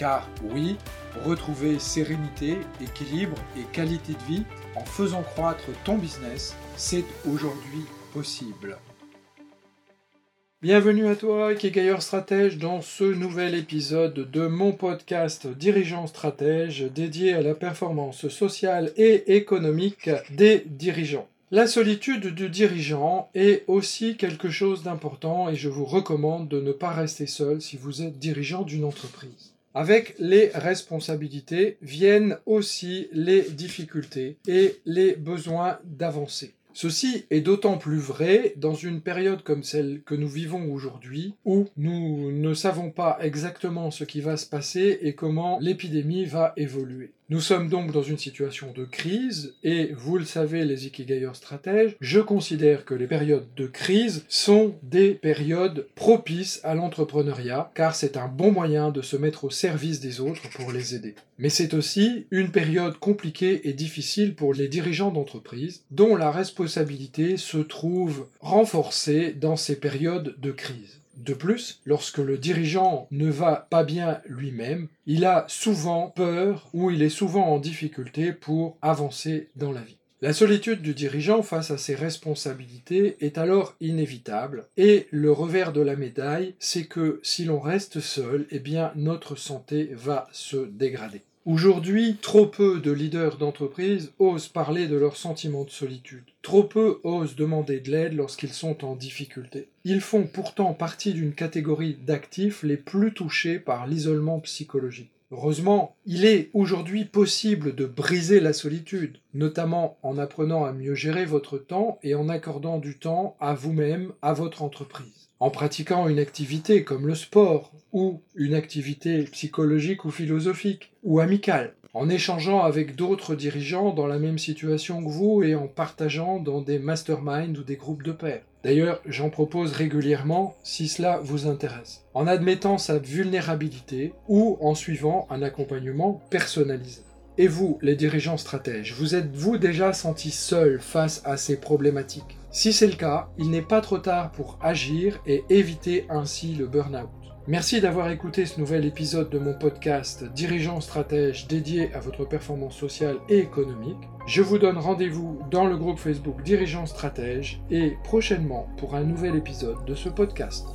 Car oui, retrouver sérénité, équilibre et qualité de vie en faisant croître ton business, c'est aujourd'hui possible. Bienvenue à toi, Kegailleur Stratège, dans ce nouvel épisode de mon podcast Dirigeant Stratège dédié à la performance sociale et économique des dirigeants. La solitude du dirigeant est aussi quelque chose d'important et je vous recommande de ne pas rester seul si vous êtes dirigeant d'une entreprise. Avec les responsabilités viennent aussi les difficultés et les besoins d'avancer. Ceci est d'autant plus vrai dans une période comme celle que nous vivons aujourd'hui, où nous ne savons pas exactement ce qui va se passer et comment l'épidémie va évoluer. Nous sommes donc dans une situation de crise et vous le savez les Ikigayers stratèges, je considère que les périodes de crise sont des périodes propices à l'entrepreneuriat car c'est un bon moyen de se mettre au service des autres pour les aider. Mais c'est aussi une période compliquée et difficile pour les dirigeants d'entreprise dont la responsabilité se trouve renforcée dans ces périodes de crise. De plus, lorsque le dirigeant ne va pas bien lui-même, il a souvent peur ou il est souvent en difficulté pour avancer dans la vie. La solitude du dirigeant face à ses responsabilités est alors inévitable et le revers de la médaille, c'est que si l'on reste seul, eh bien notre santé va se dégrader. Aujourd'hui, trop peu de leaders d'entreprise osent parler de leur sentiment de solitude. Trop peu osent demander de l'aide lorsqu'ils sont en difficulté. Ils font pourtant partie d'une catégorie d'actifs les plus touchés par l'isolement psychologique. Heureusement, il est aujourd'hui possible de briser la solitude, notamment en apprenant à mieux gérer votre temps et en accordant du temps à vous-même, à votre entreprise en pratiquant une activité comme le sport, ou une activité psychologique ou philosophique, ou amicale, en échangeant avec d'autres dirigeants dans la même situation que vous et en partageant dans des masterminds ou des groupes de pairs. D'ailleurs, j'en propose régulièrement si cela vous intéresse, en admettant sa vulnérabilité ou en suivant un accompagnement personnalisé. Et vous, les dirigeants stratèges, vous êtes-vous déjà senti seul face à ces problématiques? Si c'est le cas, il n'est pas trop tard pour agir et éviter ainsi le burn-out. Merci d'avoir écouté ce nouvel épisode de mon podcast Dirigeants stratège dédié à votre performance sociale et économique. Je vous donne rendez-vous dans le groupe Facebook Dirigeants stratège et prochainement pour un nouvel épisode de ce podcast.